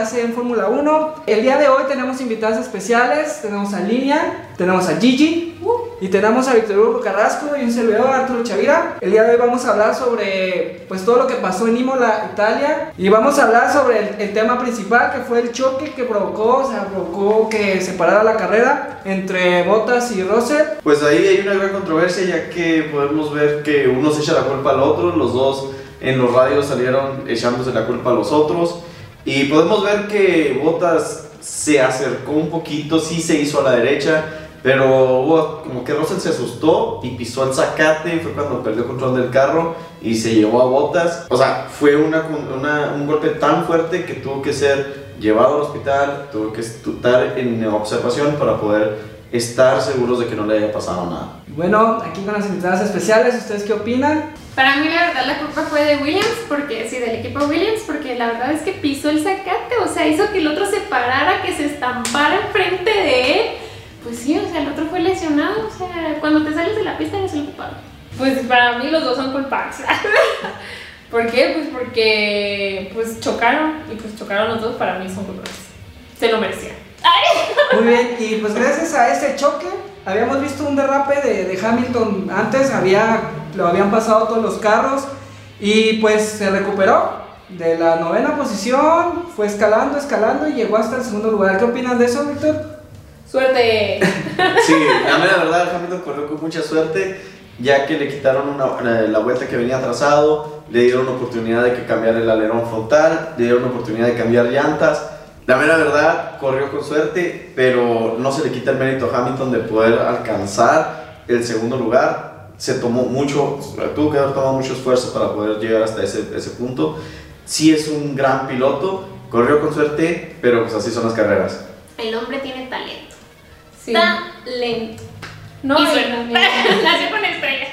hace en Fórmula 1. El día de hoy tenemos invitadas especiales. Tenemos a Lilian, tenemos a Gigi y tenemos a Víctor Hugo Carrasco y un servidor Arturo Chavira. El día de hoy vamos a hablar sobre pues todo lo que pasó en Imola, Italia y vamos a hablar sobre el, el tema principal que fue el choque que provocó, o sea, provocó que se parara la carrera entre Bottas y Russell. Pues ahí hay una gran controversia ya que podemos ver que uno se echa la culpa al otro, los dos en los radios salieron echándose la culpa a los otros y podemos ver que Bottas se acercó un poquito, sí se hizo a la derecha, pero como que Russell se asustó y pisó el zacate, fue cuando perdió control del carro y se llevó a Bottas. O sea, fue una- un golpe tan fuerte que tuvo que ser llevado al hospital, tuvo que estar en observación para poder estar seguros de que no le haya pasado nada. Bueno, aquí con las invitadas especiales, ¿ustedes qué opinan? Para mí la verdad la culpa fue de Williams, porque sí, del equipo Williams, porque la verdad es que pisó el zacate, o sea, hizo que el otro se parara, que se estampara enfrente de él. Pues sí, o sea, el otro fue lesionado, o sea, cuando te sales de la pista eres el culpable. Pues para mí los dos son culpables. ¿Por qué? Pues porque pues chocaron y pues chocaron los dos, para mí son culpables. Se lo merecían. Muy bien, y pues gracias a ese choque, habíamos visto un derrape de, de Hamilton antes, había, lo habían pasado todos los carros y pues se recuperó de la novena posición, fue escalando, escalando y llegó hasta el segundo lugar. ¿Qué opinas de eso, Víctor? Suerte. Sí, a mí la verdad Hamilton corrió con mucha suerte, ya que le quitaron una- la, la vuelta que venía atrasado, le dieron la oportunidad de que cambiara el alerón frontal, le dieron la oportunidad de cambiar llantas. La mera verdad, corrió con suerte, pero no se le quita el mérito a Hamilton de poder alcanzar el segundo lugar. Se tomó mucho, tuvo que haber tomado mucho esfuerzo para poder llegar hasta ese, ese punto. Sí es un gran piloto, corrió con suerte, pero pues así son las carreras. El hombre tiene talento. Sí. Talento. No, y y suerte. también- Nació con estrella.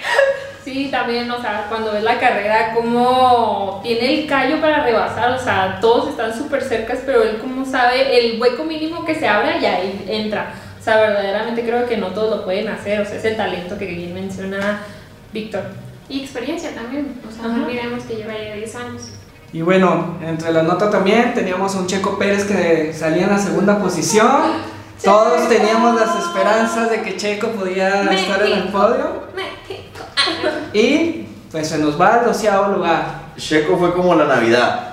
Sí, también, o sea, cuando ves la carrera, como tiene el callo para rebasar, o sea, todos están súper cercas, pero él como sabe, el hueco mínimo que se abre, ya ahí entra. O sea, verdaderamente creo que no todos lo pueden hacer, o sea, es el talento que bien menciona Víctor. Y experiencia también, o sea, Ajá. no olvidemos que lleva ya 10 años. Y bueno, entre la nota también teníamos a un Checo Pérez que salía en la segunda posición. Todos teníamos las esperanzas de que Checo podía estar en el podio. México. Y pues se nos va al doceavo lugar. Checo fue como la Navidad.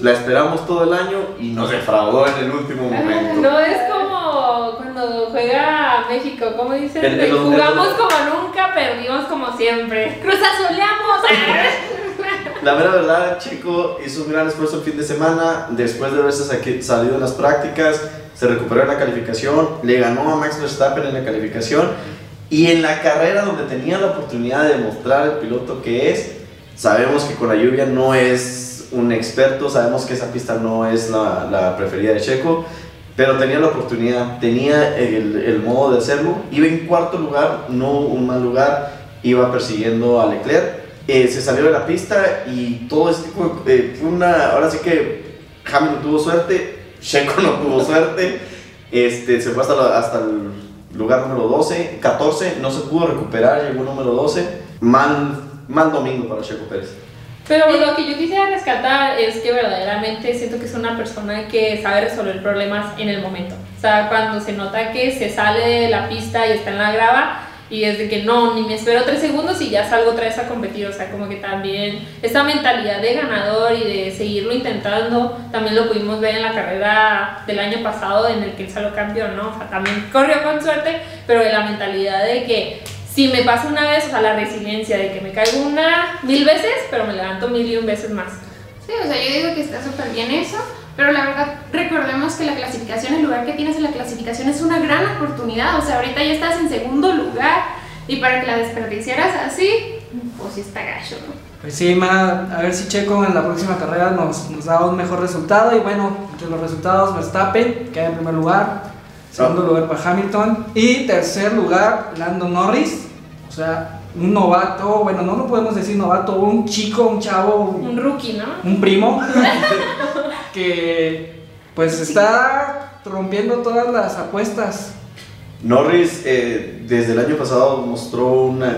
La esperamos todo el año y nos defraudó en el último momento. No es como cuando juega México, como dicen, El- el- jugamos el- como nunca, perdimos como siempre. Cruz azuleamos. La mera verdad, Checo hizo un gran esfuerzo el fin de semana. Después de haberse salido en las prácticas, se recuperó en la calificación, le ganó a Max Verstappen en la calificación. Y en la carrera donde tenía la oportunidad de mostrar el piloto que es, sabemos que con la lluvia no es un experto, sabemos que esa pista no es la, la preferida de Checo, pero tenía la oportunidad, tenía el, el modo de hacerlo. Iba en cuarto lugar, no un mal lugar, iba persiguiendo a Leclerc. Eh, se salió de la pista y todo este tipo de- fue una, ahora sí que Hamilton tuvo suerte, Checo no tuvo suerte, este, se fue hasta, la- hasta el lugar número 12, 14, no se pudo recuperar, llegó número 12, mal, mal domingo para Checo Pérez. Pero lo que yo quisiera rescatar es que verdaderamente siento que es una persona que sabe resolver problemas en el momento. O sea, cuando se nota que se sale de la pista y está en la grava y es de que no, ni me espero tres segundos y ya salgo otra vez a competir. O sea, como que también esa mentalidad de ganador y de seguirlo intentando, también lo pudimos ver en la carrera del año pasado en el que él salió campeón, ¿no? O sea, también corrió con suerte, pero de la mentalidad de que si me pasa una vez, o sea, la resiliencia de que me caigo una mil veces, pero me levanto mil y un veces más. Sí, o sea, yo digo que está súper bien eso, pero la verdad, recordemos que la clasificación, el lugar que tienes en la clasificación es una gran oportunidad. O sea, ahorita ya estás en segundo lugar y para que la desperdiciaras así, pues sí está gacho, ¿no? Pues sí, ma, a ver si Checo en la próxima carrera nos, nos da un mejor resultado. Y bueno, entre los resultados, Verstappen queda en primer lugar. Segundo lugar para Hamilton. Y tercer lugar, Lando Norris. O sea, un novato, bueno, no lo podemos decir novato, un chico, un chavo, un, Un rookie, ¿no? un primo. que pues está rompiendo todas las apuestas. Norris eh, desde el año pasado mostró una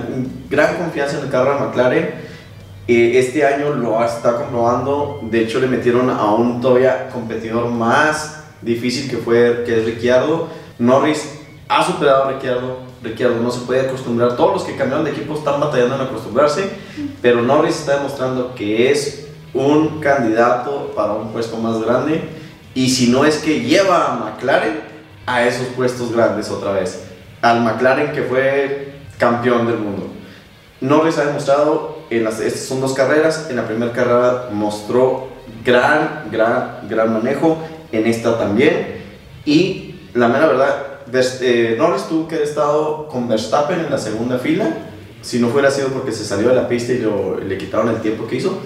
gran confianza en el carro de McLaren. Eh, este año lo está comprobando, de hecho le metieron a un todavía competidor más difícil que fue que es Ricciardo. Norris ha superado a Ricciardo, Ricciardo no se puede acostumbrar, todos los que cambiaron de equipo están batallando en acostumbrarse, pero Norris está demostrando que es un candidato para un puesto más grande. Y si no es que lleva a McLaren a esos puestos grandes otra vez, al McLaren que fue campeón del mundo. Norris ha demostrado, en estas son dos carreras, en la primera carrera mostró gran, gran, gran manejo, en esta también, y la mera verdad, eh, Norris tuvo que haber estado con Verstappen en la segunda fila, si no fuera sido porque se salió de la pista y le quitaron el tiempo que hizo,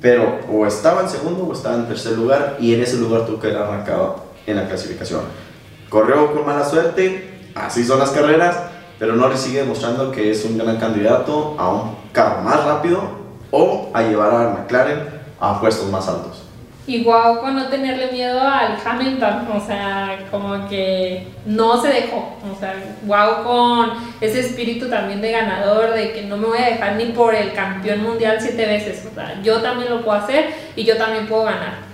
pero o estaba en segundo o estaba en tercer lugar, y en ese lugar tuvo que haber arrancado en la clasificación. Corrió con mala suerte, así son las carreras, pero Norris sigue demostrando que es un gran candidato a un carro más rápido o a llevar a McLaren a puestos más altos. Y guau con no tenerle miedo al Hamilton, o sea, como que no se dejó, o sea, guau con ese espíritu también de ganador, de que no me voy a dejar ni por el campeón mundial siete veces, o sea, yo también lo puedo hacer y yo también puedo ganar.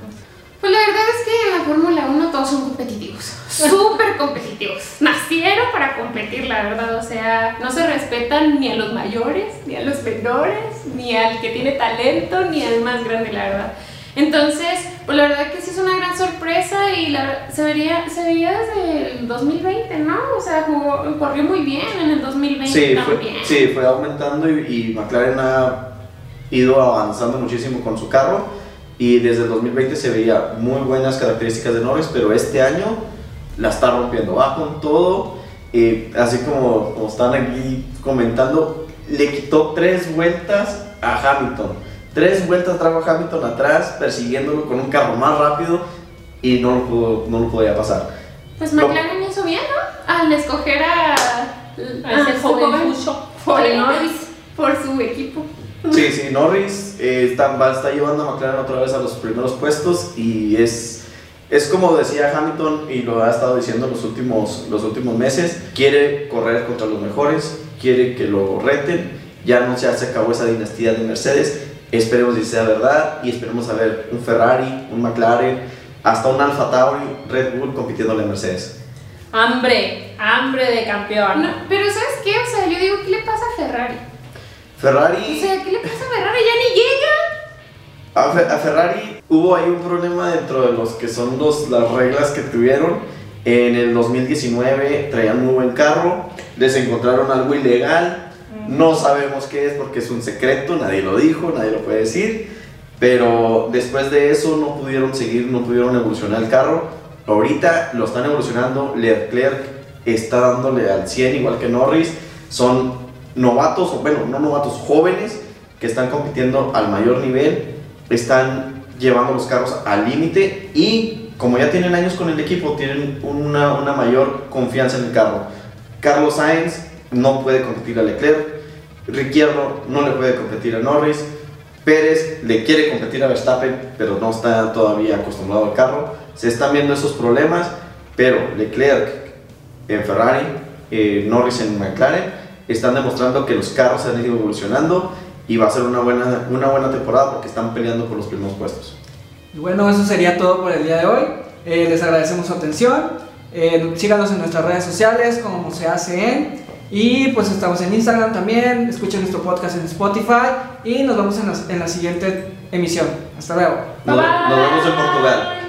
Pues la verdad es que en la Fórmula 1 todos son competitivos, súper competitivos. Nacieron para competir, la verdad. O sea, no se respetan ni a los mayores, ni a los menores, ni al que tiene talento, ni al más grande, la verdad. Entonces, pues la verdad que sí es una gran sorpresa y la, se, vería, se veía desde el 2020, ¿no? O sea, jugó, corrió muy bien en el 2020 sí, también. Fue, sí, fue aumentando y, y McLaren ha ido avanzando muchísimo con su carro y desde el 2020 se veía muy buenas características de Norris, pero este año la está rompiendo, va con todo, y así como, como están aquí comentando, le quitó tres vueltas a Hamilton, tres vueltas trajo a Hamilton atrás, persiguiéndolo con un carro más rápido y no lo, pudo, no lo podía pasar. Pues McLaren hizo bien, ¿no? Al escoger a, a ese joven por, Norris, por su equipo. Sí, sí, Norris eh, está, está, llevando a McLaren otra vez a los primeros puestos y es, es como decía Hamilton y lo ha estado diciendo los últimos, los últimos meses, quiere correr contra los mejores, quiere que lo reten, ya no se acabó esa dinastía de Mercedes, esperemos que sea verdad y esperemos a ver un Ferrari, un McLaren, hasta un Alfa Tauri, Red Bull compitiendo en Mercedes. Hambre, hambre de campeón. pero ¿sabes qué? O sea, yo digo, ¿qué le pasa a Ferrari? Ferrari. O sea, ¿qué le pasa a Ferrari? Ya ni llega. A, Ferrari hubo ahí un problema dentro de los que son los, las reglas que tuvieron. En el 2019 traían muy buen carro, les encontraron algo ilegal. No sabemos qué es porque es un secreto, nadie lo dijo, nadie lo puede decir. Pero después de eso no pudieron seguir, no pudieron evolucionar el carro. Ahorita lo están evolucionando. Leclerc está dándole al 100 igual que Norris. Son novatos, bueno, no novatos, jóvenes que están compitiendo al mayor nivel, están llevando los carros al límite y como ya tienen años con el equipo, tienen una, una, mayor confianza en el carro. Carlos Sainz no puede competir a Leclerc, Ricciardo no le puede competir a Norris, Pérez le quiere competir a Verstappen, pero no está todavía acostumbrado al carro. Se están viendo esos problemas, pero Leclerc en Ferrari, eh, Norris en McLaren, están demostrando que los carros han ido evolucionando y va a ser una buena, una buena temporada porque están peleando por los primeros puestos. Bueno, eso sería todo por el día de hoy. Eh, les agradecemos su atención. Eh, síganos en nuestras redes sociales como se hace en. Y pues estamos en Instagram también. Escuchen nuestro podcast en Spotify. Y nos vemos en la, en la siguiente emisión. Hasta luego. nos vemos en Portugal.